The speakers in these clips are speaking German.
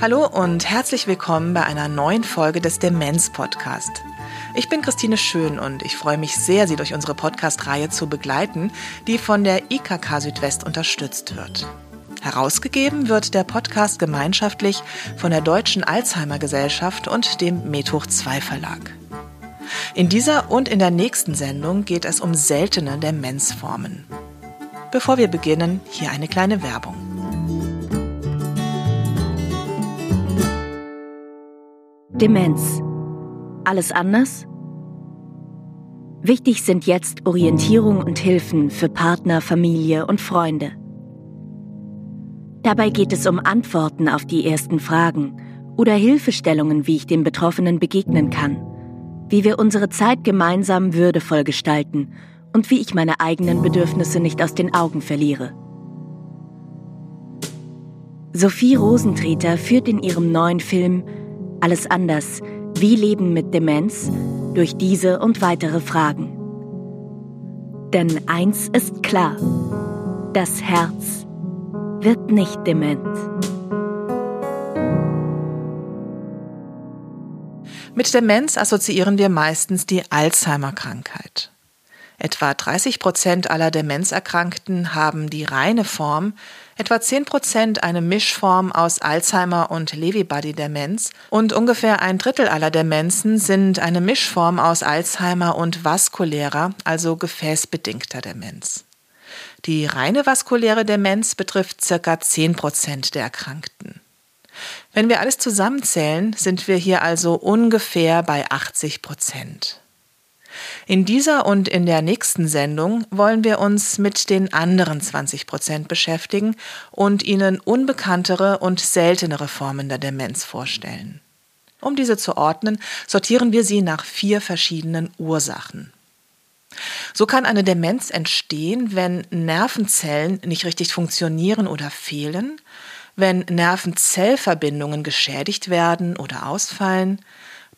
Hallo und herzlich willkommen bei einer neuen Folge des Demenz Podcast. Ich bin Christine Schön und ich freue mich sehr, Sie durch unsere Podcast-Reihe zu begleiten, die von der IKK Südwest unterstützt wird. Herausgegeben wird der Podcast gemeinschaftlich von der Deutschen Alzheimer Gesellschaft und dem Methoch 2 Verlag. In dieser und in der nächsten Sendung geht es um seltene Demenzformen. Bevor wir beginnen, hier eine kleine Werbung. Demenz. Alles anders? Wichtig sind jetzt Orientierung und Hilfen für Partner, Familie und Freunde. Dabei geht es um Antworten auf die ersten Fragen oder Hilfestellungen, wie ich den Betroffenen begegnen kann, wie wir unsere Zeit gemeinsam würdevoll gestalten und wie ich meine eigenen Bedürfnisse nicht aus den Augen verliere. Sophie Rosentreter führt in ihrem neuen Film alles anders. Wie leben mit Demenz? Durch diese und weitere Fragen. Denn eins ist klar. Das Herz wird nicht dement. Mit Demenz assoziieren wir meistens die Alzheimer-Krankheit. Etwa 30 Prozent aller Demenzerkrankten haben die reine Form, etwa 10 Prozent eine Mischform aus Alzheimer und Lewy-Body-Demenz und ungefähr ein Drittel aller Demenzen sind eine Mischform aus Alzheimer und vaskulärer, also gefäßbedingter Demenz. Die reine vaskuläre Demenz betrifft ca. 10 Prozent der Erkrankten. Wenn wir alles zusammenzählen, sind wir hier also ungefähr bei 80 Prozent. In dieser und in der nächsten Sendung wollen wir uns mit den anderen 20 Prozent beschäftigen und Ihnen unbekanntere und seltenere Formen der Demenz vorstellen. Um diese zu ordnen, sortieren wir sie nach vier verschiedenen Ursachen. So kann eine Demenz entstehen, wenn Nervenzellen nicht richtig funktionieren oder fehlen, wenn Nervenzellverbindungen geschädigt werden oder ausfallen,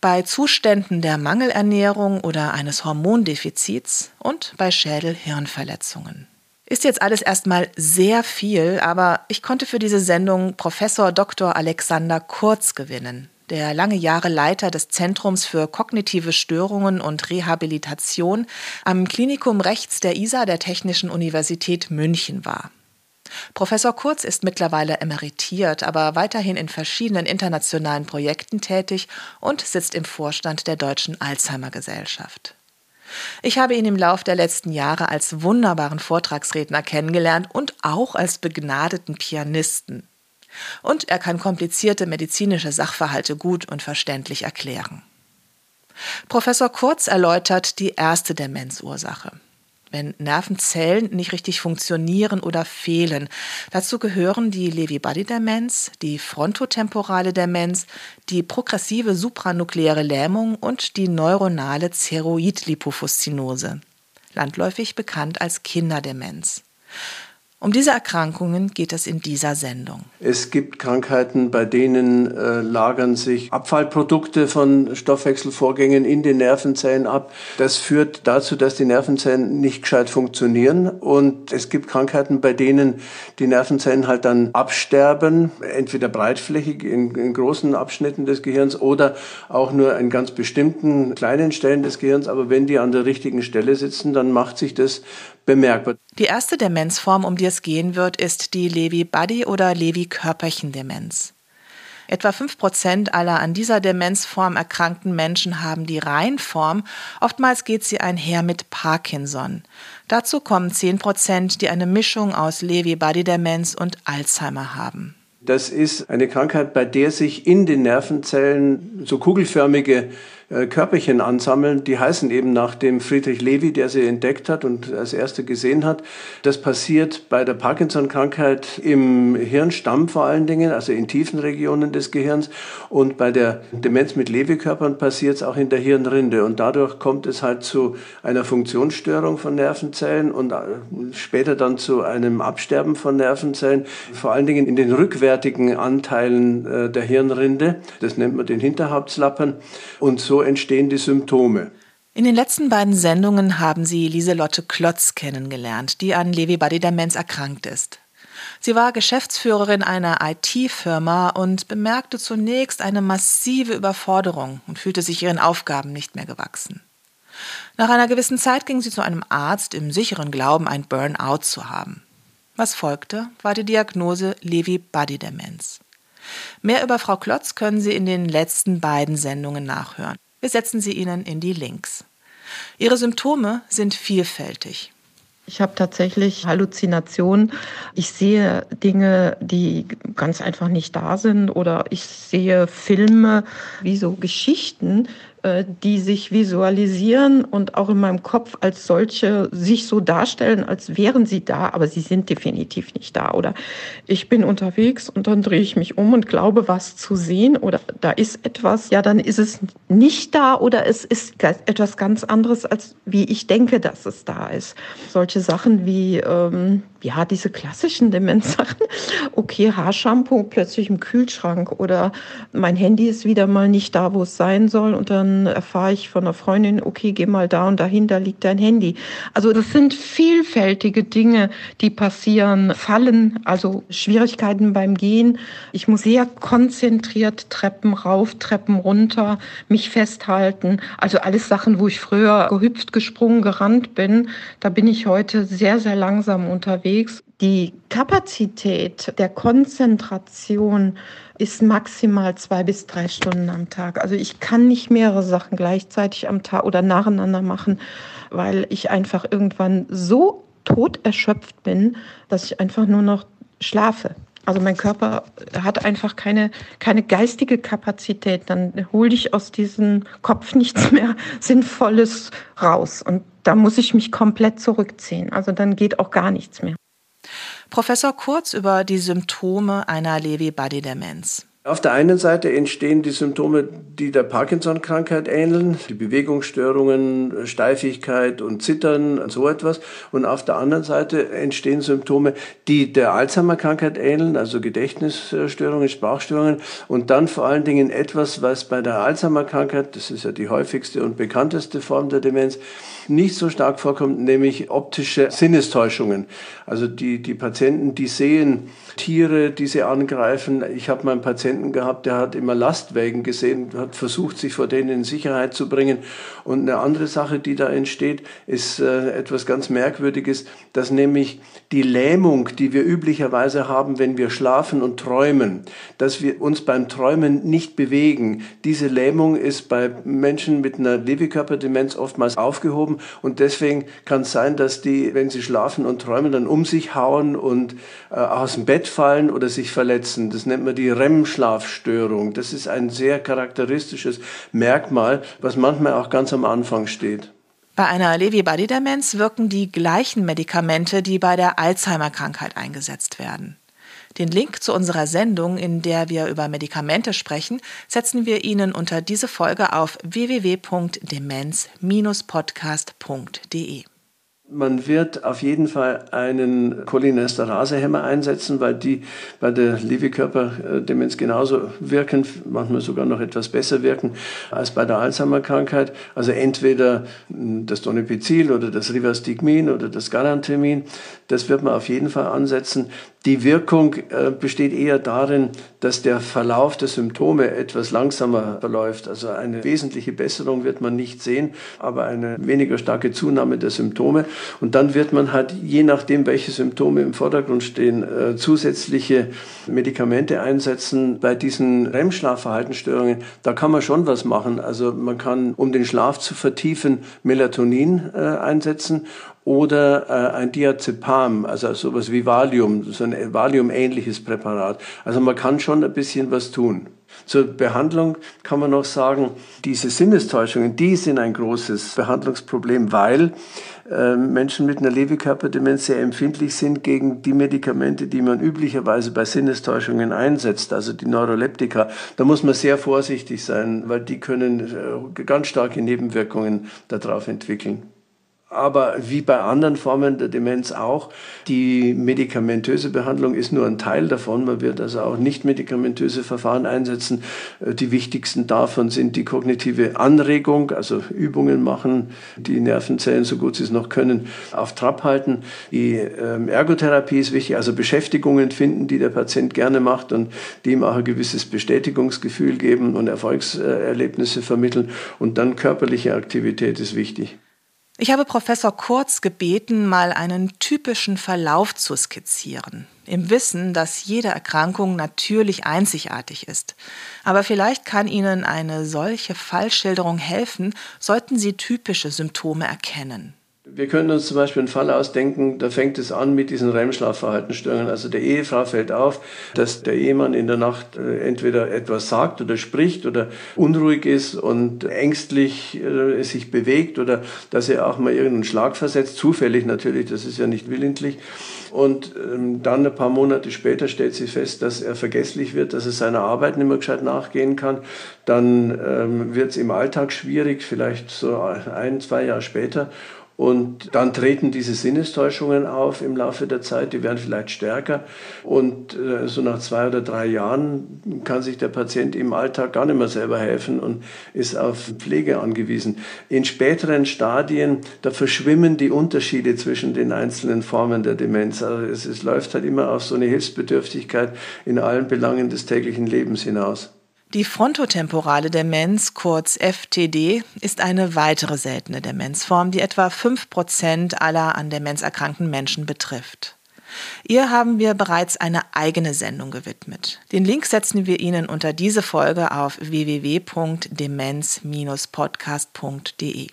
bei Zuständen der Mangelernährung oder eines Hormondefizits und bei Schädel-Hirnverletzungen. Ist jetzt alles erstmal sehr viel, aber ich konnte für diese Sendung Professor Dr. Alexander Kurz gewinnen, der lange Jahre Leiter des Zentrums für kognitive Störungen und Rehabilitation am Klinikum Rechts der ISA der Technischen Universität München war. Professor Kurz ist mittlerweile emeritiert, aber weiterhin in verschiedenen internationalen Projekten tätig und sitzt im Vorstand der Deutschen Alzheimer Gesellschaft. Ich habe ihn im Lauf der letzten Jahre als wunderbaren Vortragsredner kennengelernt und auch als begnadeten Pianisten. Und er kann komplizierte medizinische Sachverhalte gut und verständlich erklären. Professor Kurz erläutert die erste Demenzursache wenn Nervenzellen nicht richtig funktionieren oder fehlen. Dazu gehören die Lewy-Body-Demenz, die frontotemporale Demenz, die progressive supranukleare Lähmung und die neuronale Zeroid-Lipofuszinose, landläufig bekannt als Kinderdemenz. Um diese Erkrankungen geht es in dieser Sendung. Es gibt Krankheiten, bei denen äh, lagern sich Abfallprodukte von Stoffwechselvorgängen in den Nervenzellen ab. Das führt dazu, dass die Nervenzellen nicht gescheit funktionieren. Und es gibt Krankheiten, bei denen die Nervenzellen halt dann absterben, entweder breitflächig in, in großen Abschnitten des Gehirns oder auch nur in ganz bestimmten kleinen Stellen des Gehirns. Aber wenn die an der richtigen Stelle sitzen, dann macht sich das bemerkbar. Die erste Demenzform, um die es gehen wird, ist die Lewy-Body- oder Lewy-Körperchen-Demenz. Etwa 5% aller an dieser Demenzform erkrankten Menschen haben die Reihenform, oftmals geht sie einher mit Parkinson. Dazu kommen 10%, die eine Mischung aus Lewy-Body-Demenz und Alzheimer haben. Das ist eine Krankheit, bei der sich in den Nervenzellen so kugelförmige äh, Körperchen ansammeln. Die heißen eben nach dem Friedrich Levy, der sie entdeckt hat und als erster gesehen hat. Das passiert bei der Parkinson-Krankheit im Hirnstamm vor allen Dingen, also in tiefen Regionen des Gehirns. Und bei der Demenz mit Lewy-Körpern passiert es auch in der Hirnrinde. Und dadurch kommt es halt zu einer Funktionsstörung von Nervenzellen und äh, später dann zu einem Absterben von Nervenzellen, vor allen Dingen in den rückwärtigen Anteilen äh, der Hirnrinde. Das nennt man den Hinterhauptslappern. Und so so entstehen die Symptome. In den letzten beiden Sendungen haben Sie Lieselotte Klotz kennengelernt, die an Lewy-Body-Demenz erkrankt ist. Sie war Geschäftsführerin einer IT-Firma und bemerkte zunächst eine massive Überforderung und fühlte sich ihren Aufgaben nicht mehr gewachsen. Nach einer gewissen Zeit ging sie zu einem Arzt im sicheren Glauben, ein Burnout zu haben. Was folgte, war die Diagnose Lewy-Body-Demenz. Mehr über Frau Klotz können Sie in den letzten beiden Sendungen nachhören. Wir setzen sie Ihnen in die Links. Ihre Symptome sind vielfältig. Ich habe tatsächlich Halluzinationen. Ich sehe Dinge, die ganz einfach nicht da sind oder ich sehe Filme wie so Geschichten, die sich visualisieren und auch in meinem Kopf als solche sich so darstellen, als wären sie da, aber sie sind definitiv nicht da. Oder ich bin unterwegs und dann drehe ich mich um und glaube, was zu sehen oder da ist etwas, ja, dann ist es nicht da oder es ist etwas ganz anderes, als wie ich denke, dass es da ist. Solche Sachen wie, ähm, ja, diese klassischen Demenzsachen. Okay, Haarshampoo plötzlich im Kühlschrank oder mein Handy ist wieder mal nicht da, wo es sein soll und dann erfahre ich von einer Freundin, okay, geh mal da und dahin, da liegt dein Handy. Also das sind vielfältige Dinge, die passieren. Fallen, also Schwierigkeiten beim Gehen. Ich muss sehr konzentriert Treppen rauf, Treppen runter, mich festhalten. Also alles Sachen, wo ich früher gehüpft, gesprungen, gerannt bin. Da bin ich heute sehr, sehr langsam unterwegs. Die Kapazität der Konzentration ist maximal zwei bis drei Stunden am Tag. Also ich kann nicht mehrere Sachen gleichzeitig am Tag oder nacheinander machen, weil ich einfach irgendwann so tot erschöpft bin, dass ich einfach nur noch schlafe. Also mein Körper hat einfach keine, keine geistige Kapazität. Dann hole ich aus diesem Kopf nichts mehr Sinnvolles raus. Und da muss ich mich komplett zurückziehen. Also dann geht auch gar nichts mehr. Professor Kurz über die Symptome einer Lewy-Body-Demenz. Auf der einen Seite entstehen die Symptome, die der Parkinson-Krankheit ähneln, die Bewegungsstörungen, Steifigkeit und Zittern und so etwas. Und auf der anderen Seite entstehen Symptome, die der Alzheimer-Krankheit ähneln, also Gedächtnisstörungen, Sprachstörungen. Und dann vor allen Dingen etwas, was bei der Alzheimer-Krankheit, das ist ja die häufigste und bekannteste Form der Demenz, nicht so stark vorkommt, nämlich optische Sinnestäuschungen. Also die, die Patienten, die sehen Tiere, die sie angreifen. Ich habe mal einen Patienten gehabt, der hat immer Lastwägen gesehen, hat versucht, sich vor denen in Sicherheit zu bringen. Und eine andere Sache, die da entsteht, ist äh, etwas ganz Merkwürdiges, dass nämlich die Lähmung, die wir üblicherweise haben, wenn wir schlafen und träumen, dass wir uns beim Träumen nicht bewegen. Diese Lähmung ist bei Menschen mit einer Lewy-Körperdemenz oftmals aufgehoben und deswegen kann es sein, dass die, wenn sie schlafen und träumen, dann um sich hauen und äh, aus dem Bett fallen oder sich verletzen. Das nennt man die REM-Schlafstörung. Das ist ein sehr charakteristisches Merkmal, was manchmal auch ganz am Anfang steht. Bei einer Lewy-Body-Demenz wirken die gleichen Medikamente, die bei der Alzheimer-Krankheit eingesetzt werden. Den Link zu unserer Sendung, in der wir über Medikamente sprechen, setzen wir Ihnen unter diese Folge auf www.demenz-podcast.de. Man wird auf jeden Fall einen Cholinesterasehemmer einsetzen, weil die bei der Lewy-Körperdemenz genauso wirken, manchmal sogar noch etwas besser wirken als bei der Alzheimer-Krankheit. Also entweder das Donepezil oder das Rivastigmin oder das Galantemin, das wird man auf jeden Fall ansetzen. Die Wirkung äh, besteht eher darin, dass der Verlauf der Symptome etwas langsamer verläuft. Also eine wesentliche Besserung wird man nicht sehen, aber eine weniger starke Zunahme der Symptome. Und dann wird man halt, je nachdem, welche Symptome im Vordergrund stehen, äh, zusätzliche Medikamente einsetzen. Bei diesen REM-Schlafverhaltensstörungen, da kann man schon was machen. Also man kann, um den Schlaf zu vertiefen, Melatonin äh, einsetzen oder äh, ein Diazepam, also sowas wie Valium, so ein Valium-ähnliches Präparat. Also man kann schon ein bisschen was tun. Zur Behandlung kann man noch sagen, diese Sinnestäuschungen, die sind ein großes Behandlungsproblem, weil äh, Menschen mit einer Lewy-Körperdemenz sehr empfindlich sind gegen die Medikamente, die man üblicherweise bei Sinnestäuschungen einsetzt, also die Neuroleptika. Da muss man sehr vorsichtig sein, weil die können äh, ganz starke Nebenwirkungen darauf entwickeln. Aber wie bei anderen Formen der Demenz auch, die medikamentöse Behandlung ist nur ein Teil davon. Man wird also auch nicht medikamentöse Verfahren einsetzen. Äh, die wichtigsten davon sind die kognitive Anregung, also Übungen machen, die Nervenzellen, so gut sie es noch können, auf Trab halten. Die ähm, Ergotherapie ist wichtig, also Beschäftigungen finden, die der Patient gerne macht und die ihm auch ein gewisses Bestätigungsgefühl geben und Erfolgserlebnisse vermitteln. Und dann körperliche Aktivität ist wichtig. Ich habe Professor Kurz gebeten, mal einen typischen Verlauf zu skizzieren, im Wissen, dass jede Erkrankung natürlich einzigartig ist. Aber vielleicht kann Ihnen eine solche Fallschilderung helfen, sollten Sie typische Symptome erkennen. Wir können uns zum Beispiel einen Fall ausdenken, da fängt es an mit diesen REM-Schlafverhaltensstörungen. Also der Ehefrau fällt auf, dass der Ehemann in der Nacht äh, entweder etwas sagt oder spricht oder unruhig ist und ängstlich äh, sich bewegt oder dass er auch mal irgendeinen Schlag versetzt, zufällig natürlich, das ist ja nicht willentlich. Und ähm, dann ein paar Monate später stellt sie fest, dass er vergesslich wird, dass er seiner Arbeit nicht mehr gescheit nachgehen kann. Dann ähm, wird es im Alltag schwierig, vielleicht so ein, zwei Jahre später. Und dann treten diese Sinnestäuschungen auf im Laufe der Zeit, die werden vielleicht stärker. Und äh, so nach zwei oder drei Jahren kann sich der Patient im Alltag gar nicht mehr selber helfen und ist auf Pflege angewiesen. In späteren Stadien, da verschwimmen die Unterschiede zwischen den einzelnen Formen der Demenz. Also es, es läuft halt immer auf so eine Hilfsbedürftigkeit in allen Belangen des täglichen Lebens hinaus. Die frontotemporale Demenz, kurz FTD, ist eine weitere seltene Demenzform, die etwa 5% aller an Demenz erkrankten Menschen betrifft. Ihr haben wir bereits eine eigene Sendung gewidmet. Den Link setzen wir Ihnen unter diese Folge auf www.demenz-podcast.de.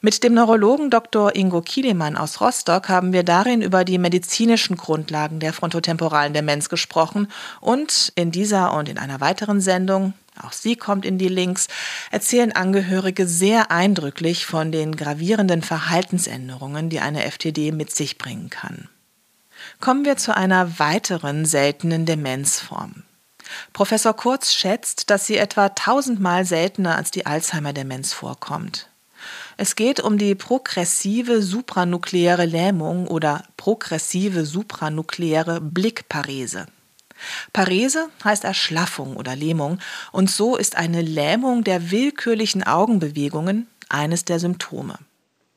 Mit dem Neurologen Dr. Ingo Kiedemann aus Rostock haben wir darin über die medizinischen Grundlagen der frontotemporalen Demenz gesprochen und in dieser und in einer weiteren Sendung auch sie kommt in die Links, erzählen Angehörige sehr eindrücklich von den gravierenden Verhaltensänderungen, die eine FTD mit sich bringen kann. Kommen wir zu einer weiteren seltenen Demenzform. Professor Kurz schätzt, dass sie etwa tausendmal seltener als die Alzheimer-Demenz vorkommt. Es geht um die progressive supranukleare Lähmung oder progressive supranukleare Blickparese. Parese heißt Erschlaffung oder Lähmung und so ist eine Lähmung der willkürlichen Augenbewegungen eines der Symptome.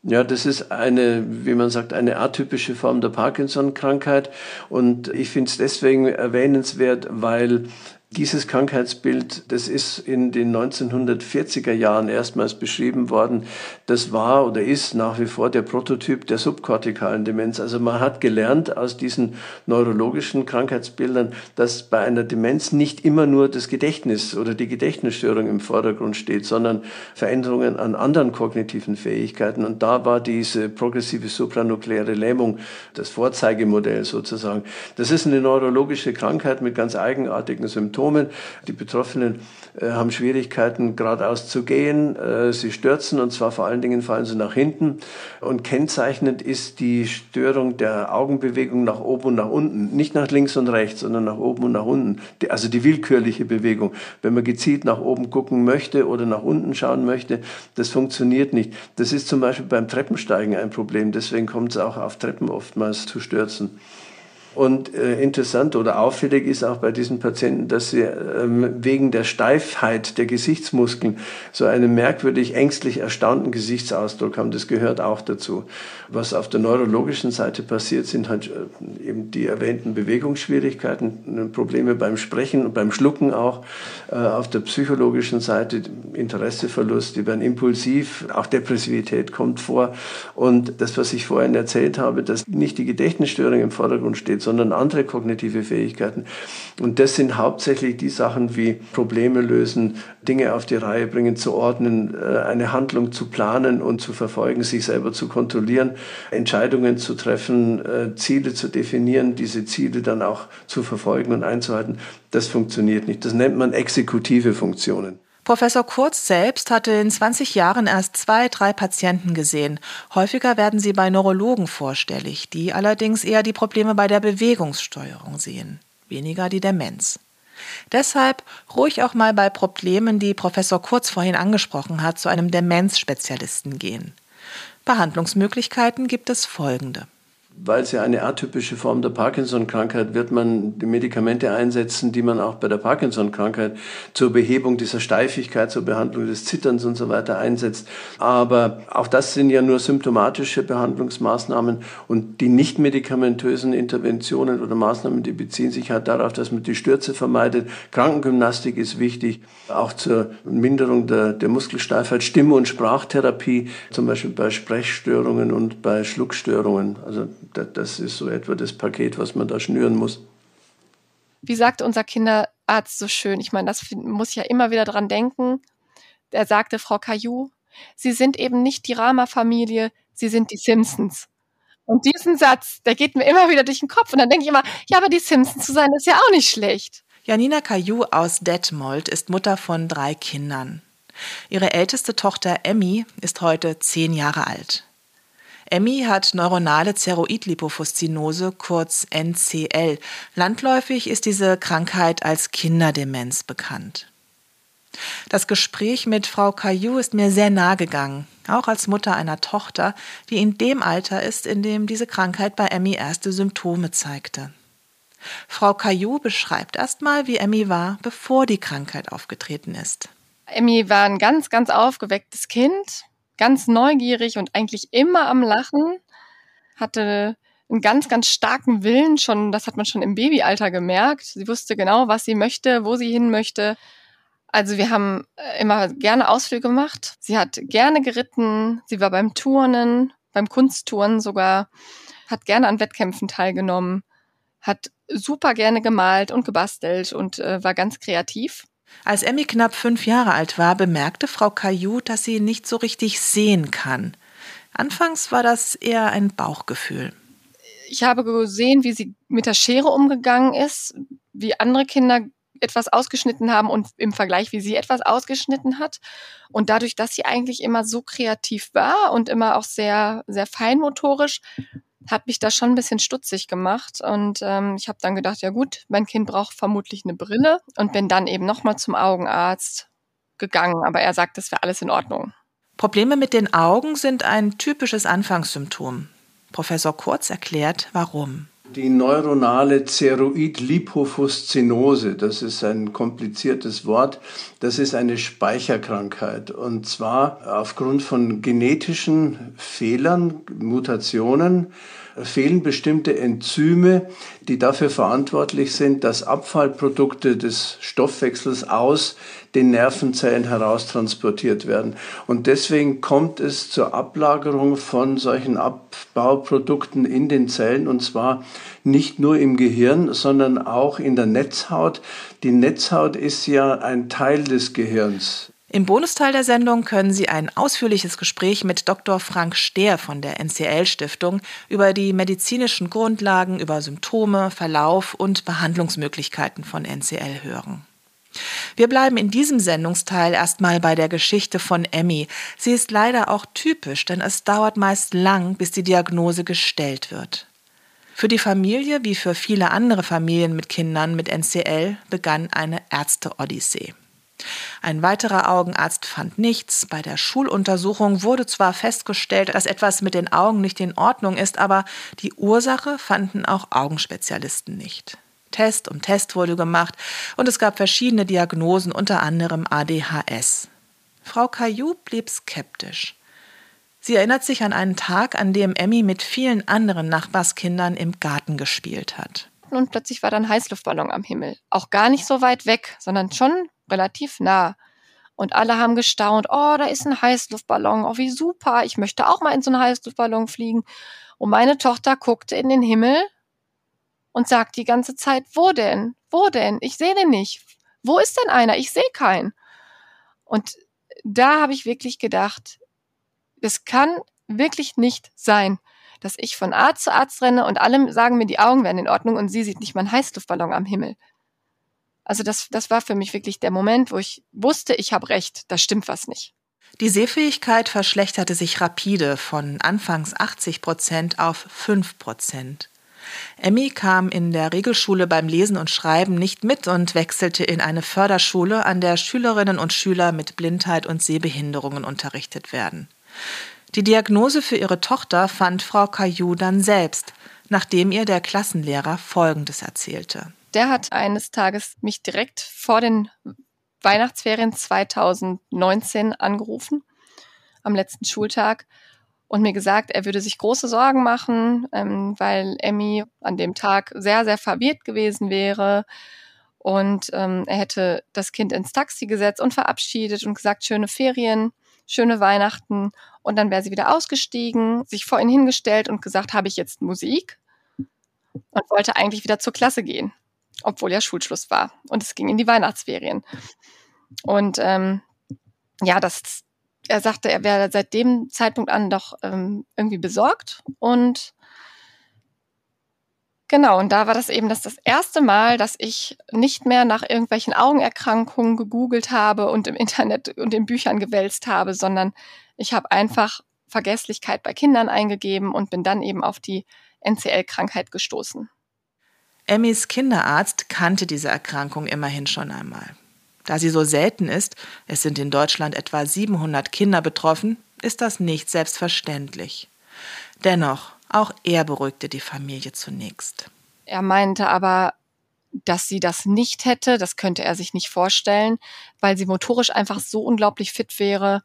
Ja, das ist eine, wie man sagt, eine atypische Form der Parkinson-Krankheit. Und ich finde es deswegen erwähnenswert, weil dieses Krankheitsbild, das ist in den 1940er Jahren erstmals beschrieben worden. Das war oder ist nach wie vor der Prototyp der subkortikalen Demenz. Also man hat gelernt aus diesen neurologischen Krankheitsbildern, dass bei einer Demenz nicht immer nur das Gedächtnis oder die Gedächtnisstörung im Vordergrund steht, sondern Veränderungen an anderen kognitiven Fähigkeiten. Und da war diese progressive supranukleare Lähmung das Vorzeigemodell sozusagen. Das ist eine neurologische Krankheit mit ganz eigenartigen Symptomen. Symptomen. Die Betroffenen äh, haben Schwierigkeiten, geradeaus zu gehen. Äh, sie stürzen und zwar vor allen Dingen fallen sie nach hinten. Und kennzeichnend ist die Störung der Augenbewegung nach oben und nach unten. Nicht nach links und rechts, sondern nach oben und nach unten. Also die willkürliche Bewegung. Wenn man gezielt nach oben gucken möchte oder nach unten schauen möchte, das funktioniert nicht. Das ist zum Beispiel beim Treppensteigen ein Problem. Deswegen kommt es auch auf Treppen oftmals zu Stürzen. Und äh, interessant oder auffällig ist auch bei diesen Patienten, dass sie ähm, wegen der Steifheit der Gesichtsmuskeln so einen merkwürdig ängstlich erstaunten Gesichtsausdruck haben. Das gehört auch dazu. Was auf der neurologischen Seite passiert, sind halt äh, eben die erwähnten Bewegungsschwierigkeiten, äh, Probleme beim Sprechen und beim Schlucken auch. Äh, auf der psychologischen Seite Interesseverlust, die werden impulsiv, auch Depressivität kommt vor. Und das, was ich vorhin erzählt habe, dass nicht die Gedächtnisstörung im Vordergrund steht, sondern andere kognitive Fähigkeiten. Und das sind hauptsächlich die Sachen wie Probleme lösen, Dinge auf die Reihe bringen, zu ordnen, äh, eine Handlung zu planen und zu verfolgen, sich selber zu kontrollieren, Entscheidungen zu treffen, äh, Ziele zu definieren, diese Ziele dann auch zu verfolgen und einzuhalten. Das funktioniert nicht. Das nennt man exekutive Funktionen. Professor Kurz selbst hatte in 20 Jahren erst zwei, drei Patienten gesehen. Häufiger werden sie bei Neurologen vorstellig, die allerdings eher die Probleme bei der Bewegungssteuerung sehen, weniger die Demenz. Deshalb ruhig auch mal bei Problemen, die Professor Kurz vorhin angesprochen hat, zu einem Demenzspezialisten gehen. Behandlungsmöglichkeiten gibt es folgende weil es ja eine atypische Form der Parkinson-Krankheit, wird man die Medikamente einsetzen, die man auch bei der Parkinson-Krankheit zur Behebung dieser Steifigkeit, zur Behandlung des Zitterns und so weiter einsetzt. Aber auch das sind ja nur symptomatische Behandlungsmaßnahmen und die nicht medikamentösen Interventionen oder Maßnahmen, die beziehen sich halt darauf, dass man die Stürze vermeidet. Krankengymnastik ist wichtig, auch zur Minderung der, der Muskelsteifheit, Stimme- und Sprachtherapie, zum Beispiel bei Sprechstörungen und bei Schluckstörungen. Also das ist so etwa das Paket, was man da schnüren muss. Wie sagt unser Kinderarzt so schön, ich meine, das muss ich ja immer wieder dran denken. Er sagte, Frau Caillou, Sie sind eben nicht die Rama-Familie, Sie sind die Simpsons. Und diesen Satz, der geht mir immer wieder durch den Kopf. Und dann denke ich immer, ja, aber die Simpsons zu sein, ist ja auch nicht schlecht. Janina Caillou aus Detmold ist Mutter von drei Kindern. Ihre älteste Tochter Emmy ist heute zehn Jahre alt. Emmy hat neuronale Zeroidlipofuszinose, kurz NCL. Landläufig ist diese Krankheit als Kinderdemenz bekannt. Das Gespräch mit Frau Caillou ist mir sehr nahe gegangen, auch als Mutter einer Tochter, die in dem Alter ist, in dem diese Krankheit bei Emmy erste Symptome zeigte. Frau Caillou beschreibt erstmal, wie Emmy war, bevor die Krankheit aufgetreten ist. Emmy war ein ganz, ganz aufgewecktes Kind, ganz neugierig und eigentlich immer am Lachen, hatte einen ganz, ganz starken Willen schon, das hat man schon im Babyalter gemerkt. Sie wusste genau, was sie möchte, wo sie hin möchte. Also wir haben äh, immer gerne Ausflüge gemacht. Sie hat gerne geritten, sie war beim Turnen, beim Kunsttouren sogar, hat gerne an Wettkämpfen teilgenommen, hat super gerne gemalt und gebastelt und äh, war ganz kreativ. Als Emmy knapp fünf Jahre alt war, bemerkte Frau Caillou, dass sie nicht so richtig sehen kann. Anfangs war das eher ein Bauchgefühl. Ich habe gesehen, wie sie mit der Schere umgegangen ist, wie andere Kinder etwas ausgeschnitten haben und im Vergleich, wie sie etwas ausgeschnitten hat. Und dadurch, dass sie eigentlich immer so kreativ war und immer auch sehr, sehr feinmotorisch, hat mich das schon ein bisschen stutzig gemacht. Und ähm, ich habe dann gedacht, ja gut, mein Kind braucht vermutlich eine Brille und bin dann eben nochmal zum Augenarzt gegangen. Aber er sagt, das wäre alles in Ordnung. Probleme mit den Augen sind ein typisches Anfangssymptom. Professor Kurz erklärt, warum. Die neuronale Zeroid-Lipofuszinose, das ist ein kompliziertes Wort, das ist eine Speicherkrankheit. Und zwar aufgrund von genetischen Fehlern, Mutationen, fehlen bestimmte Enzyme, die dafür verantwortlich sind, dass Abfallprodukte des Stoffwechsels aus den Nervenzellen heraus transportiert werden. Und deswegen kommt es zur Ablagerung von solchen Abbauprodukten in den Zellen und zwar nicht nur im Gehirn, sondern auch in der Netzhaut. Die Netzhaut ist ja ein Teil des Gehirns. Im Bonusteil der Sendung können Sie ein ausführliches Gespräch mit Dr. Frank Stehr von der NCL Stiftung über die medizinischen Grundlagen, über Symptome, Verlauf und Behandlungsmöglichkeiten von NCL hören. Wir bleiben in diesem Sendungsteil erstmal bei der Geschichte von Emmy. Sie ist leider auch typisch, denn es dauert meist lang, bis die Diagnose gestellt wird. Für die Familie, wie für viele andere Familien mit Kindern mit NCL, begann eine Ärzte-Odyssee. Ein weiterer Augenarzt fand nichts. Bei der Schuluntersuchung wurde zwar festgestellt, dass etwas mit den Augen nicht in Ordnung ist, aber die Ursache fanden auch Augenspezialisten nicht. Test um Test wurde gemacht und es gab verschiedene Diagnosen, unter anderem ADHS. Frau Caillou blieb skeptisch. Sie erinnert sich an einen Tag, an dem Emmy mit vielen anderen Nachbarskindern im Garten gespielt hat. Und plötzlich war da ein Heißluftballon am Himmel. Auch gar nicht so weit weg, sondern schon relativ nah. Und alle haben gestaunt, oh, da ist ein Heißluftballon, oh, wie super, ich möchte auch mal in so einen Heißluftballon fliegen. Und meine Tochter guckte in den Himmel und sagt die ganze Zeit, wo denn? Wo denn? Ich sehe den nicht. Wo ist denn einer? Ich sehe keinen. Und da habe ich wirklich gedacht, es kann wirklich nicht sein, dass ich von Arzt zu Arzt renne und alle sagen mir, die Augen wären in Ordnung und sie sieht nicht mal einen Heißluftballon am Himmel. Also das, das war für mich wirklich der Moment, wo ich wusste, ich habe recht, da stimmt was nicht. Die Sehfähigkeit verschlechterte sich rapide von anfangs 80 Prozent auf 5 Prozent. Emmy kam in der Regelschule beim Lesen und Schreiben nicht mit und wechselte in eine Förderschule, an der Schülerinnen und Schüler mit Blindheit und Sehbehinderungen unterrichtet werden. Die Diagnose für ihre Tochter fand Frau Caillou dann selbst, nachdem ihr der Klassenlehrer Folgendes erzählte. Der hat eines Tages mich direkt vor den Weihnachtsferien 2019 angerufen, am letzten Schultag, und mir gesagt, er würde sich große Sorgen machen, ähm, weil Emmy an dem Tag sehr, sehr verwirrt gewesen wäre. Und ähm, er hätte das Kind ins Taxi gesetzt und verabschiedet und gesagt, schöne Ferien, schöne Weihnachten. Und dann wäre sie wieder ausgestiegen, sich vor ihn hingestellt und gesagt, habe ich jetzt Musik? Und wollte eigentlich wieder zur Klasse gehen, obwohl ja Schulschluss war. Und es ging in die Weihnachtsferien. Und ähm, ja, das, er sagte, er wäre seit dem Zeitpunkt an doch ähm, irgendwie besorgt und Genau, und da war das eben das, das erste Mal, dass ich nicht mehr nach irgendwelchen Augenerkrankungen gegoogelt habe und im Internet und in Büchern gewälzt habe, sondern ich habe einfach Vergesslichkeit bei Kindern eingegeben und bin dann eben auf die NCL-Krankheit gestoßen. Emmys Kinderarzt kannte diese Erkrankung immerhin schon einmal. Da sie so selten ist, es sind in Deutschland etwa 700 Kinder betroffen, ist das nicht selbstverständlich. Dennoch, auch er beruhigte die Familie zunächst. Er meinte aber, dass sie das nicht hätte, das könnte er sich nicht vorstellen, weil sie motorisch einfach so unglaublich fit wäre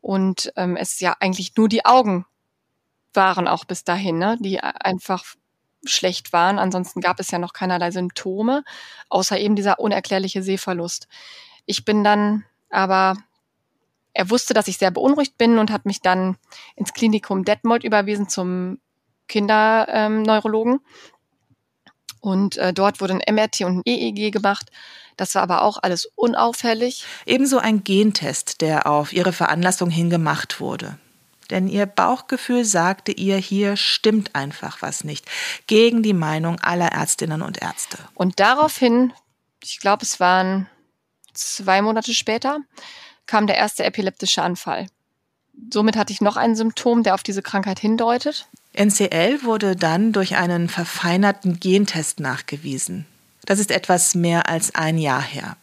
und ähm, es ja eigentlich nur die Augen waren auch bis dahin, ne, die einfach schlecht waren. Ansonsten gab es ja noch keinerlei Symptome, außer eben dieser unerklärliche Sehverlust. Ich bin dann aber, er wusste, dass ich sehr beunruhigt bin und hat mich dann ins Klinikum Detmold überwiesen zum Kinderneurologen. Ähm, und äh, dort wurde ein MRT und ein EEG gemacht. Das war aber auch alles unauffällig. Ebenso ein Gentest, der auf ihre Veranlassung hin gemacht wurde. Denn ihr Bauchgefühl sagte ihr, hier stimmt einfach was nicht. Gegen die Meinung aller Ärztinnen und Ärzte. Und daraufhin, ich glaube, es waren zwei Monate später, kam der erste epileptische Anfall. Somit hatte ich noch ein Symptom, der auf diese Krankheit hindeutet. NCL wurde dann durch einen verfeinerten Gentest nachgewiesen. Das ist etwas mehr als ein Jahr her.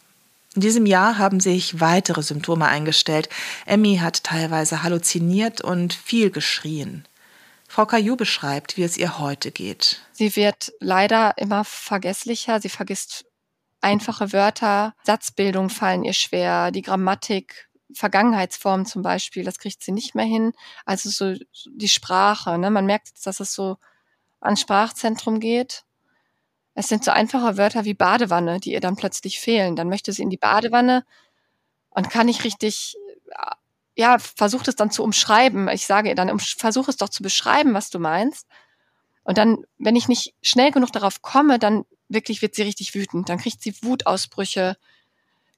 In diesem Jahr haben sich weitere Symptome eingestellt. Emmy hat teilweise halluziniert und viel geschrien. Frau Caillou beschreibt, wie es ihr heute geht. Sie wird leider immer vergesslicher. Sie vergisst einfache Wörter. Satzbildung fallen ihr schwer. Die Grammatik, Vergangenheitsformen zum Beispiel, das kriegt sie nicht mehr hin. Also so die Sprache. Ne? Man merkt, dass es so an Sprachzentrum geht. Es sind so einfache Wörter wie Badewanne, die ihr dann plötzlich fehlen. Dann möchte sie in die Badewanne und kann nicht richtig, ja, versucht es dann zu umschreiben. Ich sage ihr dann, um, versuch es doch zu beschreiben, was du meinst. Und dann, wenn ich nicht schnell genug darauf komme, dann wirklich wird sie richtig wütend. Dann kriegt sie Wutausbrüche,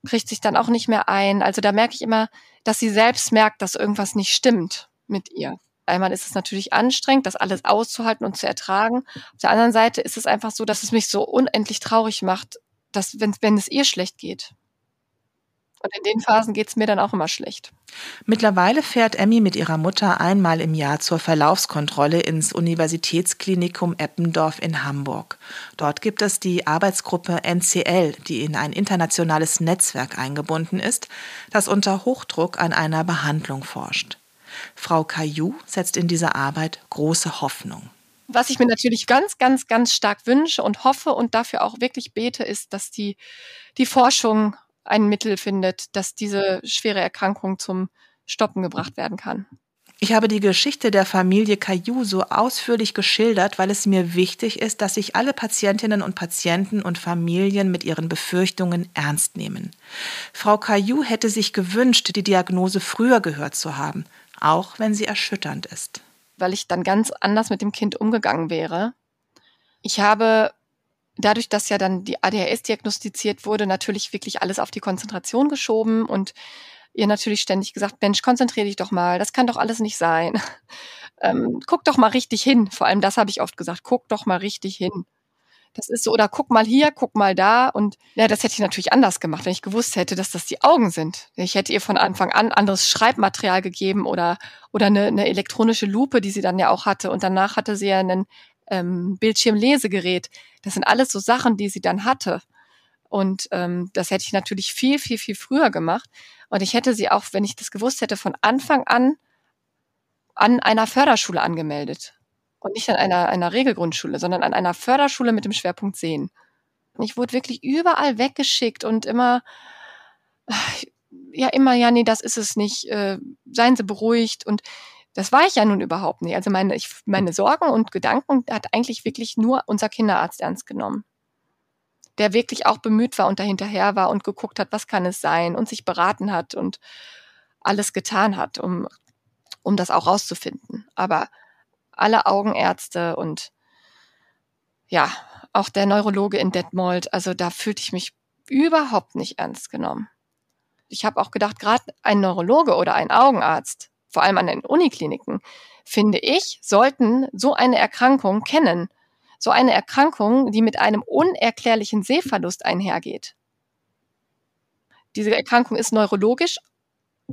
kriegt sich dann auch nicht mehr ein. Also da merke ich immer, dass sie selbst merkt, dass irgendwas nicht stimmt mit ihr. Einmal ist es natürlich anstrengend, das alles auszuhalten und zu ertragen. Auf der anderen Seite ist es einfach so, dass es mich so unendlich traurig macht, dass wenn, wenn es ihr schlecht geht. Und in den Phasen geht es mir dann auch immer schlecht. Mittlerweile fährt Emmy mit ihrer Mutter einmal im Jahr zur Verlaufskontrolle ins Universitätsklinikum Eppendorf in Hamburg. Dort gibt es die Arbeitsgruppe NCL, die in ein internationales Netzwerk eingebunden ist, das unter Hochdruck an einer Behandlung forscht. Frau Caillou setzt in dieser Arbeit große Hoffnung. Was ich mir natürlich ganz, ganz, ganz stark wünsche und hoffe und dafür auch wirklich bete, ist, dass die, die Forschung ein Mittel findet, dass diese schwere Erkrankung zum Stoppen gebracht werden kann. Ich habe die Geschichte der Familie Caillou so ausführlich geschildert, weil es mir wichtig ist, dass sich alle Patientinnen und Patienten und Familien mit ihren Befürchtungen ernst nehmen. Frau Caillou hätte sich gewünscht, die Diagnose früher gehört zu haben auch wenn sie erschütternd ist. Weil ich dann ganz anders mit dem Kind umgegangen wäre. Ich habe dadurch, dass ja dann die ADHS diagnostiziert wurde, natürlich wirklich alles auf die Konzentration geschoben und ihr natürlich ständig gesagt, Mensch, konzentriere dich doch mal, das kann doch alles nicht sein. Ähm, guck doch mal richtig hin. Vor allem das habe ich oft gesagt, guck doch mal richtig hin. Das ist so, oder guck mal hier, guck mal da. Und ja, das hätte ich natürlich anders gemacht, wenn ich gewusst hätte, dass das die Augen sind. Ich hätte ihr von Anfang an anderes Schreibmaterial gegeben oder, oder eine, eine elektronische Lupe, die sie dann ja auch hatte. Und danach hatte sie ja ein ähm, Bildschirmlesegerät. Das sind alles so Sachen, die sie dann hatte. Und ähm, das hätte ich natürlich viel, viel, viel früher gemacht. Und ich hätte sie auch, wenn ich das gewusst hätte, von Anfang an an einer Förderschule angemeldet. Und nicht an einer, einer Regelgrundschule, sondern an einer Förderschule mit dem Schwerpunkt Sehen. Ich wurde wirklich überall weggeschickt und immer, ja, immer, ja, nee, das ist es nicht. Äh, seien Sie beruhigt. Und das war ich ja nun überhaupt nicht. Also meine, ich, meine Sorgen und Gedanken hat eigentlich wirklich nur unser Kinderarzt ernst genommen. Der wirklich auch bemüht war und dahinterher war und geguckt hat, was kann es sein und sich beraten hat und alles getan hat, um, um das auch rauszufinden. Aber alle Augenärzte und ja, auch der Neurologe in Detmold, also da fühlte ich mich überhaupt nicht ernst genommen. Ich habe auch gedacht, gerade ein Neurologe oder ein Augenarzt, vor allem an den Unikliniken, finde ich, sollten so eine Erkrankung kennen. So eine Erkrankung, die mit einem unerklärlichen Sehverlust einhergeht. Diese Erkrankung ist neurologisch,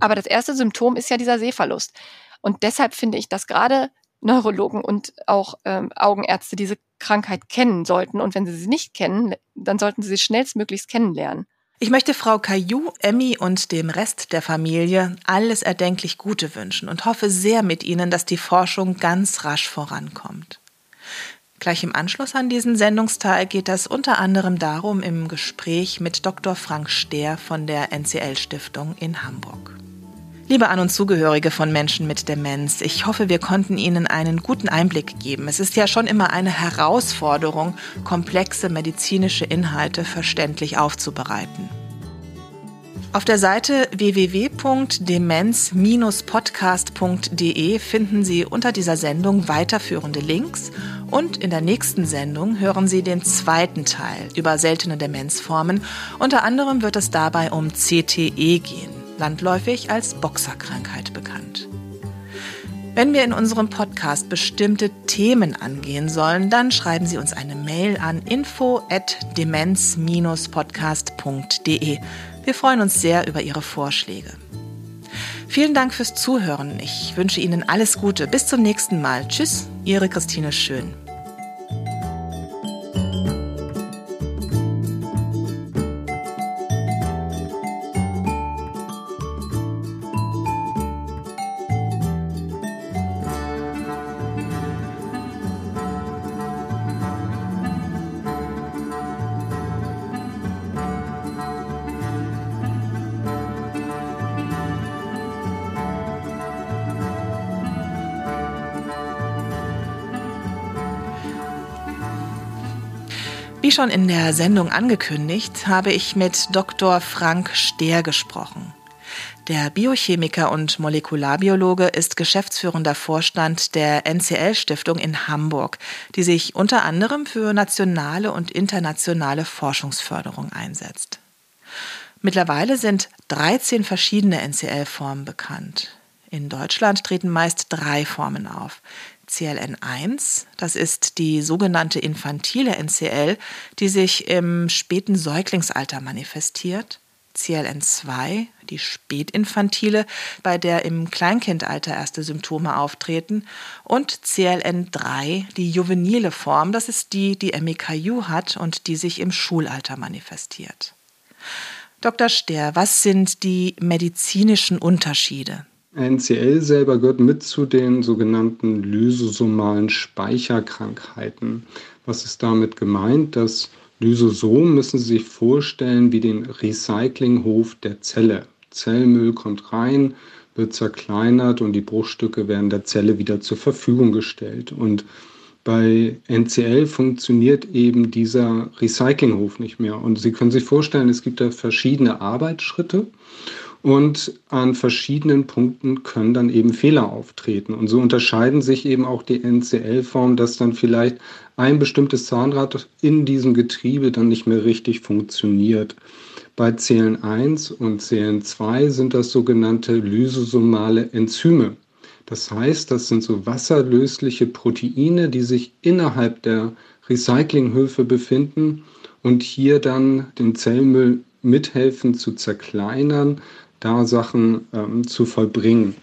aber das erste Symptom ist ja dieser Sehverlust. Und deshalb finde ich, dass gerade Neurologen und auch ähm, Augenärzte diese Krankheit kennen sollten. Und wenn sie sie nicht kennen, dann sollten sie sie schnellstmöglichst kennenlernen. Ich möchte Frau Caillou, Emmy und dem Rest der Familie alles erdenklich Gute wünschen und hoffe sehr mit Ihnen, dass die Forschung ganz rasch vorankommt. Gleich im Anschluss an diesen Sendungsteil geht es unter anderem darum im Gespräch mit Dr. Frank Stehr von der NCL Stiftung in Hamburg. Liebe An- und Zugehörige von Menschen mit Demenz, ich hoffe, wir konnten Ihnen einen guten Einblick geben. Es ist ja schon immer eine Herausforderung, komplexe medizinische Inhalte verständlich aufzubereiten. Auf der Seite www.demenz-podcast.de finden Sie unter dieser Sendung weiterführende Links und in der nächsten Sendung hören Sie den zweiten Teil über seltene Demenzformen. Unter anderem wird es dabei um CTE gehen landläufig als Boxerkrankheit bekannt. Wenn wir in unserem Podcast bestimmte Themen angehen sollen, dann schreiben Sie uns eine Mail an info@demenz-podcast.de. Wir freuen uns sehr über Ihre Vorschläge. Vielen Dank fürs Zuhören. Ich wünsche Ihnen alles Gute. Bis zum nächsten Mal. Tschüss, Ihre Christine Schön. Wie schon in der Sendung angekündigt, habe ich mit Dr. Frank Stehr gesprochen. Der Biochemiker und Molekularbiologe ist geschäftsführender Vorstand der NCL Stiftung in Hamburg, die sich unter anderem für nationale und internationale Forschungsförderung einsetzt. Mittlerweile sind 13 verschiedene NCL-Formen bekannt. In Deutschland treten meist drei Formen auf. CLN1, das ist die sogenannte infantile NCL, die sich im späten Säuglingsalter manifestiert. CLN2, die spätinfantile, bei der im Kleinkindalter erste Symptome auftreten. Und CLN3, die juvenile Form, das ist die, die MIKU hat und die sich im Schulalter manifestiert. Dr. Ster, was sind die medizinischen Unterschiede? NCL selber gehört mit zu den sogenannten lysosomalen Speicherkrankheiten. Was ist damit gemeint? Das Lysosom müssen Sie sich vorstellen wie den Recyclinghof der Zelle. Zellmüll kommt rein, wird zerkleinert und die Bruchstücke werden der Zelle wieder zur Verfügung gestellt. Und bei NCL funktioniert eben dieser Recyclinghof nicht mehr. Und Sie können sich vorstellen, es gibt da verschiedene Arbeitsschritte. Und an verschiedenen Punkten können dann eben Fehler auftreten. Und so unterscheiden sich eben auch die NCL-Formen, dass dann vielleicht ein bestimmtes Zahnrad in diesem Getriebe dann nicht mehr richtig funktioniert. Bei CLN1 und CLN2 sind das sogenannte lysosomale Enzyme. Das heißt, das sind so wasserlösliche Proteine, die sich innerhalb der Recyclinghöfe befinden und hier dann den Zellmüll mithelfen zu zerkleinern, da Sachen ähm, zu vollbringen.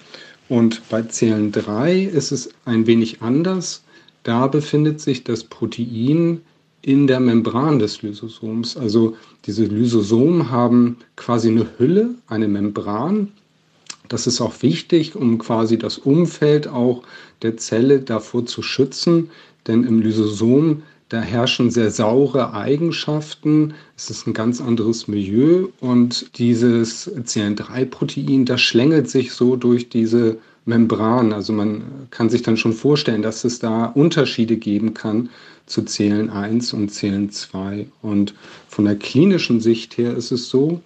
Und bei CL3 ist es ein wenig anders. Da befindet sich das Protein in der Membran des Lysosoms. Also diese Lysosomen haben quasi eine Hülle, eine Membran, Das ist auch wichtig, um quasi das Umfeld auch der Zelle davor zu schützen, denn im Lysosom da herrschen sehr saure Eigenschaften. Es ist ein ganz anderes Milieu und dieses CN3-Protein, das schlängelt sich so durch diese Membran. Also man kann sich dann schon vorstellen, dass es da Unterschiede geben kann zu CLN1 und CLN2. Und von der klinischen Sicht her ist es so,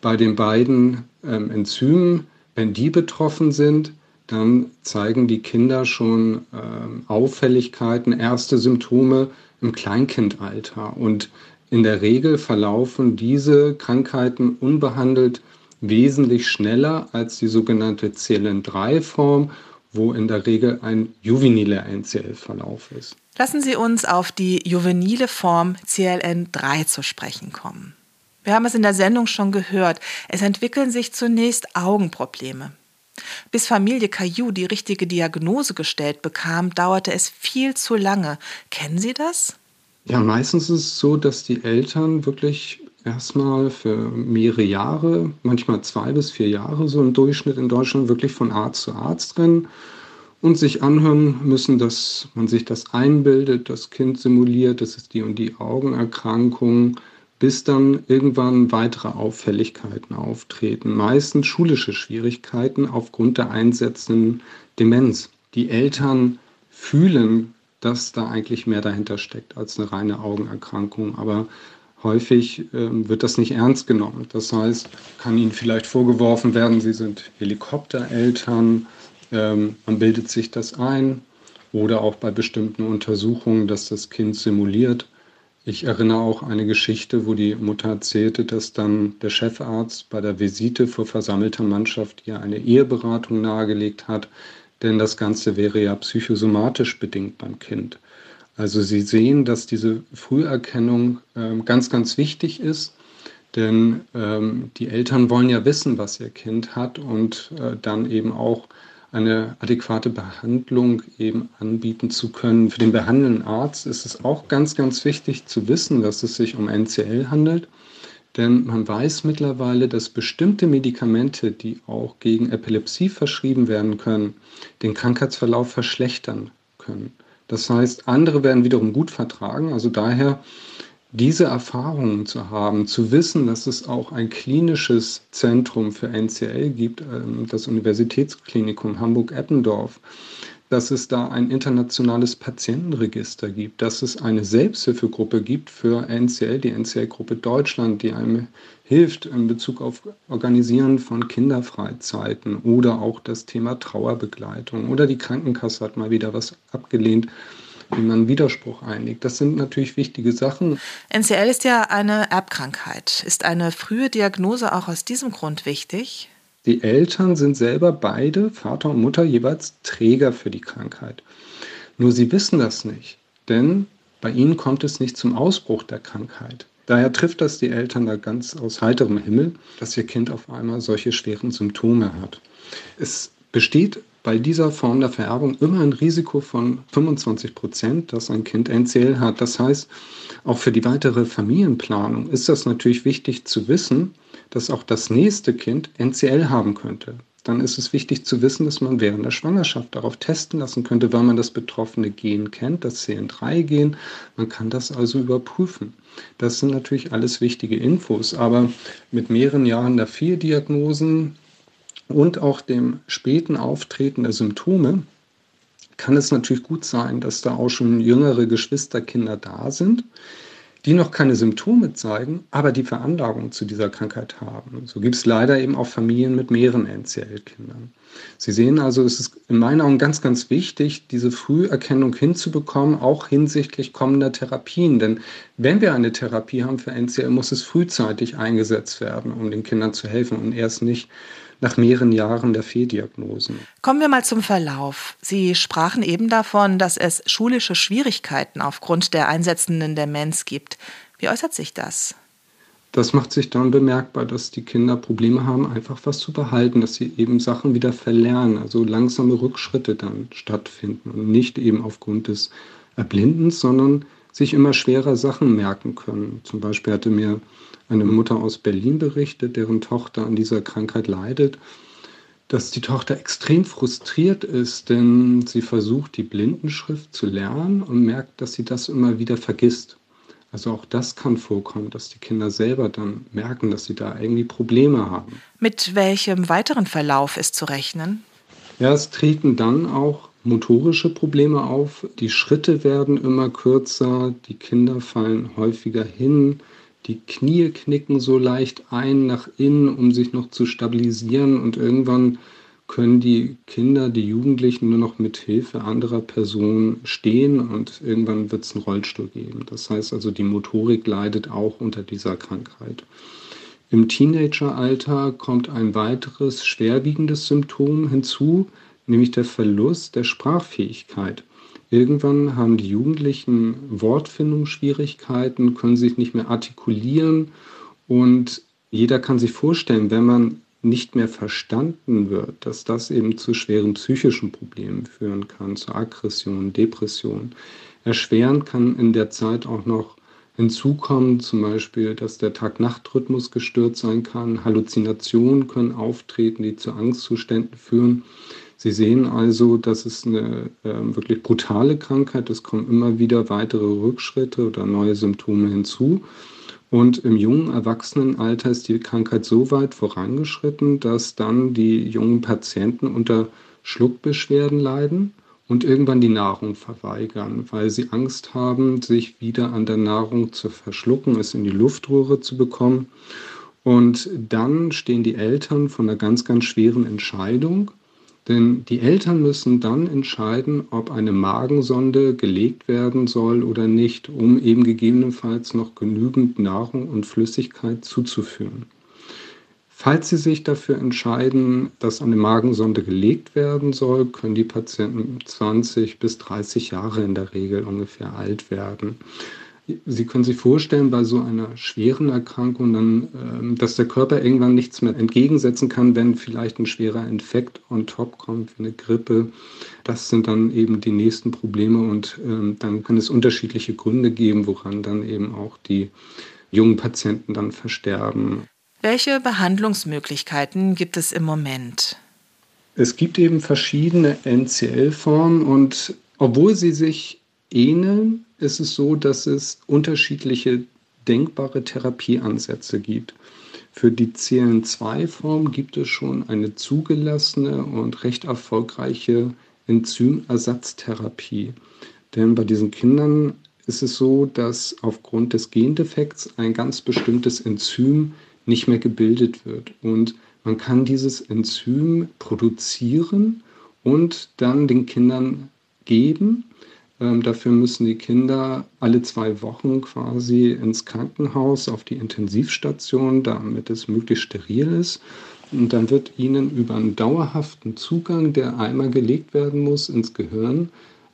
bei den beiden ähm, Enzymen, wenn die betroffen sind, dann zeigen die Kinder schon ähm, Auffälligkeiten, erste Symptome im Kleinkindalter. Und in der Regel verlaufen diese Krankheiten unbehandelt wesentlich schneller als die sogenannte CLN3-Form, wo in der Regel ein juveniler NCL-Verlauf ist. Lassen Sie uns auf die juvenile Form CLN3 zu sprechen kommen. Wir haben es in der Sendung schon gehört. Es entwickeln sich zunächst Augenprobleme. Bis Familie Caillou die richtige Diagnose gestellt bekam, dauerte es viel zu lange. Kennen Sie das? Ja, meistens ist es so, dass die Eltern wirklich erstmal für mehrere Jahre, manchmal zwei bis vier Jahre so im Durchschnitt in Deutschland wirklich von Arzt zu Arzt rennen und sich anhören müssen, dass man sich das einbildet, das Kind simuliert, das ist die und die Augenerkrankung, bis dann irgendwann weitere Auffälligkeiten auftreten, meistens schulische Schwierigkeiten aufgrund der einsetzenden Demenz. Die Eltern fühlen, dass da eigentlich mehr dahinter steckt als eine reine Augenerkrankung, aber häufig äh, wird das nicht ernst genommen. Das heißt, kann ihnen vielleicht vorgeworfen werden, sie sind Helikoptereltern, ähm, man bildet sich das ein oder auch bei bestimmten Untersuchungen, dass das Kind simuliert. Ich erinnere auch eine Geschichte, wo die Mutter erzählte, dass dann der Chefarzt bei der Visite vor versammelter Mannschaft ihr eine Eheberatung nahegelegt hat, denn das Ganze wäre ja psychosomatisch bedingt beim Kind. Also Sie sehen, dass diese Früherkennung äh, ganz, ganz wichtig ist, denn ähm, die Eltern wollen ja wissen, was ihr Kind hat und äh, dann eben auch eine adäquate Behandlung eben anbieten zu können. Für den behandelnden Arzt ist es auch ganz, ganz wichtig zu wissen, dass es sich um NCL handelt. Denn man weiß mittlerweile, dass bestimmte Medikamente, die auch gegen Epilepsie verschrieben werden können, den Krankheitsverlauf verschlechtern können. Das heißt, andere werden wiederum gut vertragen. Also daher diese Erfahrungen zu haben, zu wissen, dass es auch ein klinisches Zentrum für NCL gibt, ähm, das Universitätsklinikum Hamburg-Eppendorf, dass es da ein internationales Patientenregister gibt, dass es eine Selbsthilfegruppe gibt für NCL, die NCL-Gruppe Deutschland, die einem hilft in Bezug auf Organisieren von Kinderfreizeiten oder auch das Thema Trauerbegleitung. Oder die Krankenkasse hat mal wieder was abgelehnt wie man Widerspruch einlegt. Das sind natürlich wichtige Sachen. NCL ist ja eine Erbkrankheit. Ist eine frühe Diagnose auch aus diesem Grund wichtig? Die Eltern sind selber beide, Vater und Mutter, jeweils Träger für die Krankheit. Nur sie wissen das nicht, denn bei ihnen kommt es nicht zum Ausbruch der Krankheit. Daher trifft das die Eltern da ganz aus heiterem Himmel, dass ihr Kind auf einmal solche schweren Symptome hat. Es besteht bei dieser Form der Vererbung immer ein Risiko von 25 Prozent, dass ein Kind NCL hat. Das heißt, auch für die weitere Familienplanung ist das natürlich wichtig zu wissen, dass auch das nächste Kind NCL haben könnte. Dann ist es wichtig zu wissen, dass man während der Schwangerschaft darauf testen lassen könnte, weil man das betroffene Gen kennt, das CN3-Gen. Man kann das also überprüfen. Das sind natürlich alles wichtige Infos, aber mit mehreren Jahren der Fehldiagnosen und auch dem späten Auftreten der Symptome kann es natürlich gut sein, dass da auch schon jüngere Geschwisterkinder da sind, die noch keine Symptome zeigen, aber die Veranlagung zu dieser Krankheit haben. So gibt es leider eben auch Familien mit mehreren NCL-Kindern. Sie sehen also, es ist in meinen Augen ganz, ganz wichtig, diese Früherkennung hinzubekommen, auch hinsichtlich kommender Therapien. Denn wenn wir eine Therapie haben für NCL, muss es frühzeitig eingesetzt werden, um den Kindern zu helfen und erst nicht nach mehreren Jahren der Fehldiagnosen. Kommen wir mal zum Verlauf. Sie sprachen eben davon, dass es schulische Schwierigkeiten aufgrund der einsetzenden Demenz gibt. Wie äußert sich das? Das macht sich dann bemerkbar, dass die Kinder Probleme haben, einfach was zu behalten, dass sie eben Sachen wieder verlernen, also langsame Rückschritte dann stattfinden und nicht eben aufgrund des Erblindens, sondern sich immer schwerer Sachen merken können. Zum Beispiel hatte mir eine Mutter aus Berlin berichtet, deren Tochter an dieser Krankheit leidet. dass die Tochter extrem frustriert ist, denn sie versucht, die Blindenschrift zu lernen und merkt, dass sie das immer wieder vergisst. Also auch das kann vorkommen, dass die Kinder selber dann merken, dass sie da irgendwie Probleme haben. Mit welchem weiteren Verlauf ist zu rechnen? Ja, es treten dann auch motorische Probleme auf. Die Schritte werden immer kürzer, die Kinder fallen häufiger hin, die Knie knicken so leicht ein nach innen, um sich noch zu stabilisieren und irgendwann können die Kinder, die Jugendlichen nur noch mit Hilfe anderer Personen stehen und irgendwann wird es einen Rollstuhl geben. Das heißt also, die Motorik leidet auch unter dieser Krankheit. Im Teenageralter kommt ein weiteres schwerwiegendes Symptom hinzu, nämlich der Verlust der Sprachfähigkeit. Irgendwann haben die Jugendlichen Wortfindungsschwierigkeiten, können sich nicht mehr artikulieren und jeder kann sich vorstellen, wenn man nicht mehr verstanden wird, dass das eben zu schweren psychischen Problemen führen kann, zu Aggression, Depression. Erschwerend kann in der Zeit auch noch hinzukommen, zum Beispiel, dass der Tag-Nacht-Rhythmus gestört sein kann, Halluzinationen können auftreten, die zu Angstzuständen führen. Sie sehen also, das ist eine äh, wirklich brutale Krankheit. Es kommen immer wieder weitere Rückschritte oder neue Symptome hinzu. Und im jungen Erwachsenenalter ist die Krankheit so weit vorangeschritten, dass dann die jungen Patienten unter Schluckbeschwerden leiden und irgendwann die Nahrung verweigern, weil sie Angst haben, sich wieder an der Nahrung zu verschlucken, es in die Luftröhre zu bekommen. Und dann stehen die Eltern vor einer ganz, ganz schweren Entscheidung. Denn die Eltern müssen dann entscheiden, ob eine Magensonde gelegt werden soll oder nicht, um eben gegebenenfalls noch genügend Nahrung und Flüssigkeit zuzuführen. Falls Sie sich dafür entscheiden, dass eine Magensonde gelegt werden soll, können die Patienten 20 bis 30 Jahre in der Regel ungefähr alt werden. Sie können sich vorstellen, bei so einer schweren Erkrankung, dann, ähm, dass der Körper irgendwann nichts mehr entgegensetzen kann, wenn vielleicht ein schwerer Infekt on top kommt, wie eine Grippe. Das sind dann eben die nächsten Probleme und ähm, dann kann es unterschiedliche Gründe geben, woran dann eben auch die jungen Patienten dann versterben. Welche Behandlungsmöglichkeiten gibt es im Moment? Es gibt eben verschiedene NCL-Formen und obwohl sie sich ähneln, ist es so, dass es unterschiedliche denkbare Therapieansätze gibt. Für die CLN2-Form gibt es schon eine zugelassene und recht erfolgreiche Enzymersatztherapie. Denn bei diesen Kindern ist es so, dass aufgrund des Gendefekts ein ganz bestimmtes Enzym nicht mehr gebildet wird. Und man kann dieses Enzym produzieren und dann den Kindern geben ähm, dafür müssen die Kinder alle zwei Wochen quasi ins Krankenhaus auf die Intensivstation, damit es möglichst steril ist. Und dann wird ihnen über einen dauerhaften Zugang, der einmal gelegt werden muss ins Gehirn,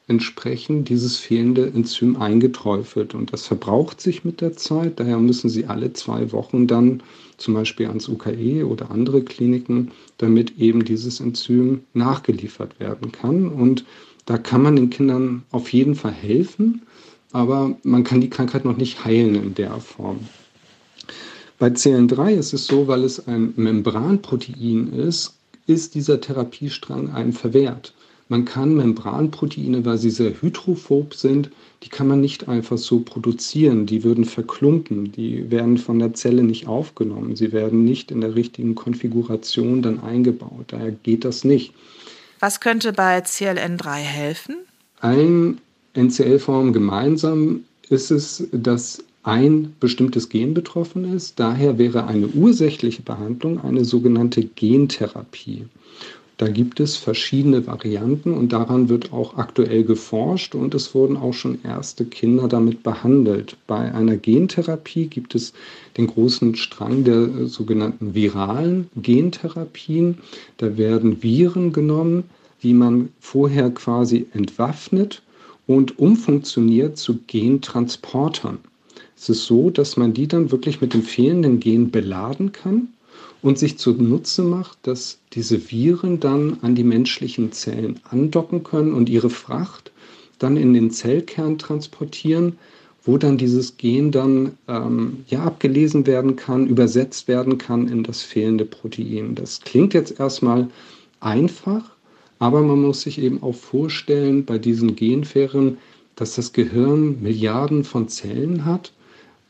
entsprechend dieses fehlende Enzym eingeträufelt. Und das verbraucht sich mit der Zeit. Daher müssen sie alle zwei Wochen dann zum Beispiel ans UKE oder andere Kliniken, damit eben dieses Enzym nachgeliefert werden kann. Und da kann man den Kindern auf jeden Fall helfen, aber man kann die Krankheit noch nicht heilen in der Form. Bei CN3 ist es so, weil es ein Membranprotein ist, ist dieser Therapiestrang einem verwehrt. Man kann Membranproteine, weil sie sehr hydrophob sind, die kann man nicht einfach so produzieren. Die würden verklumpen, die werden von der Zelle nicht aufgenommen, sie werden nicht in der richtigen Konfiguration dann eingebaut. Daher geht das nicht. Was könnte bei CLN3 helfen? Allen NCL-Formen gemeinsam ist es, dass ein bestimmtes Gen betroffen ist. Daher wäre eine ursächliche Behandlung eine sogenannte Gentherapie. Da gibt es verschiedene Varianten und daran wird auch aktuell geforscht und es wurden auch schon erste Kinder damit behandelt. Bei einer Gentherapie gibt es den großen Strang der sogenannten viralen Gentherapien. Da werden Viren genommen, die man vorher quasi entwaffnet und umfunktioniert zu Gentransportern. Es ist so, dass man die dann wirklich mit dem fehlenden Gen beladen kann und sich zunutze macht, dass diese Viren dann an die menschlichen Zellen andocken können und ihre Fracht dann in den Zellkern transportieren, wo dann dieses Gen dann ähm, ja abgelesen werden kann, übersetzt werden kann in das fehlende Protein. Das klingt jetzt erstmal einfach, aber man muss sich eben auch vorstellen, bei diesen Genfähren, dass das Gehirn Milliarden von Zellen hat.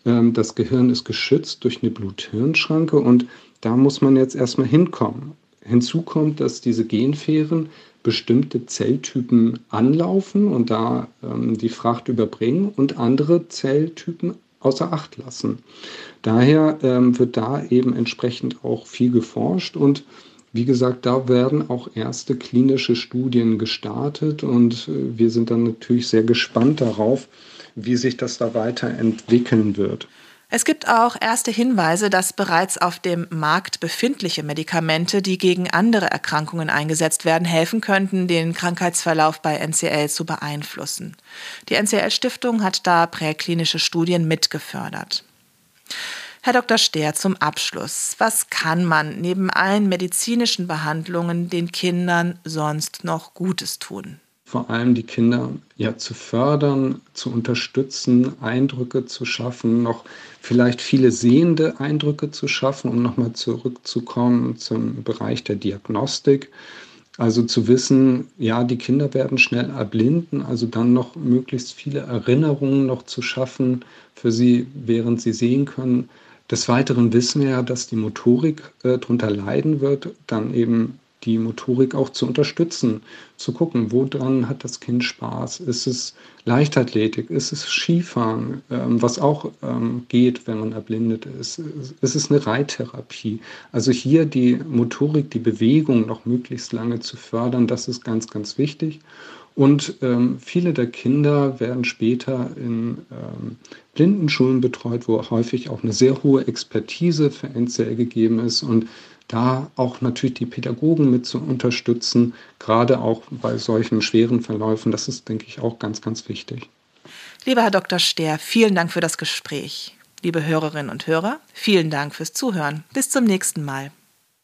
Ähm, das Gehirn ist geschützt durch eine Blut-Hirn-Schranke und da muss man jetzt erstmal hinkommen. Hinzu kommt, dass diese Genfähren bestimmte Zelltypen anlaufen und da ähm, die Fracht überbringen und andere Zelltypen außer Acht lassen. Daher ähm, wird da eben entsprechend auch viel geforscht und wie gesagt, da werden auch erste klinische Studien gestartet und äh, wir sind dann natürlich sehr gespannt darauf, wie sich das da weiterentwickeln wird. Es gibt auch erste Hinweise, dass bereits auf dem Markt befindliche Medikamente, die gegen andere Erkrankungen eingesetzt werden, helfen könnten, den Krankheitsverlauf bei NCL zu beeinflussen. Die NCL-Stiftung hat da präklinische Studien mitgefördert. Herr Dr. Stehr, zum Abschluss. Was kann man neben allen medizinischen Behandlungen den Kindern sonst noch Gutes tun? Vor allem die Kinder ja zu fördern, zu unterstützen, Eindrücke zu schaffen, noch vielleicht viele sehende Eindrücke zu schaffen, um nochmal zurückzukommen zum Bereich der Diagnostik. Also zu wissen, ja, die Kinder werden schnell erblinden, also dann noch möglichst viele Erinnerungen noch zu schaffen für sie, während sie sehen können, des Weiteren wissen wir ja, dass die Motorik äh, darunter leiden wird, dann eben die Motorik auch zu unterstützen, zu gucken, woran hat das Kind Spaß? Ist es Leichtathletik? Ist es Skifahren, ähm, was auch ähm, geht, wenn man erblindet ist? Ist es eine Reittherapie? Also hier die Motorik, die Bewegung noch möglichst lange zu fördern, das ist ganz, ganz wichtig. Und ähm, viele der Kinder werden später in ähm, Blindenschulen betreut, wo häufig auch eine sehr hohe Expertise für NCL gegeben ist und da auch natürlich die Pädagogen mit zu unterstützen, gerade auch bei solchen schweren Verläufen. Das ist, denke ich, auch ganz, ganz wichtig. Lieber Herr Dr. Stehr, vielen Dank für das Gespräch. Liebe Hörerinnen und Hörer, vielen Dank fürs Zuhören. Bis zum nächsten Mal.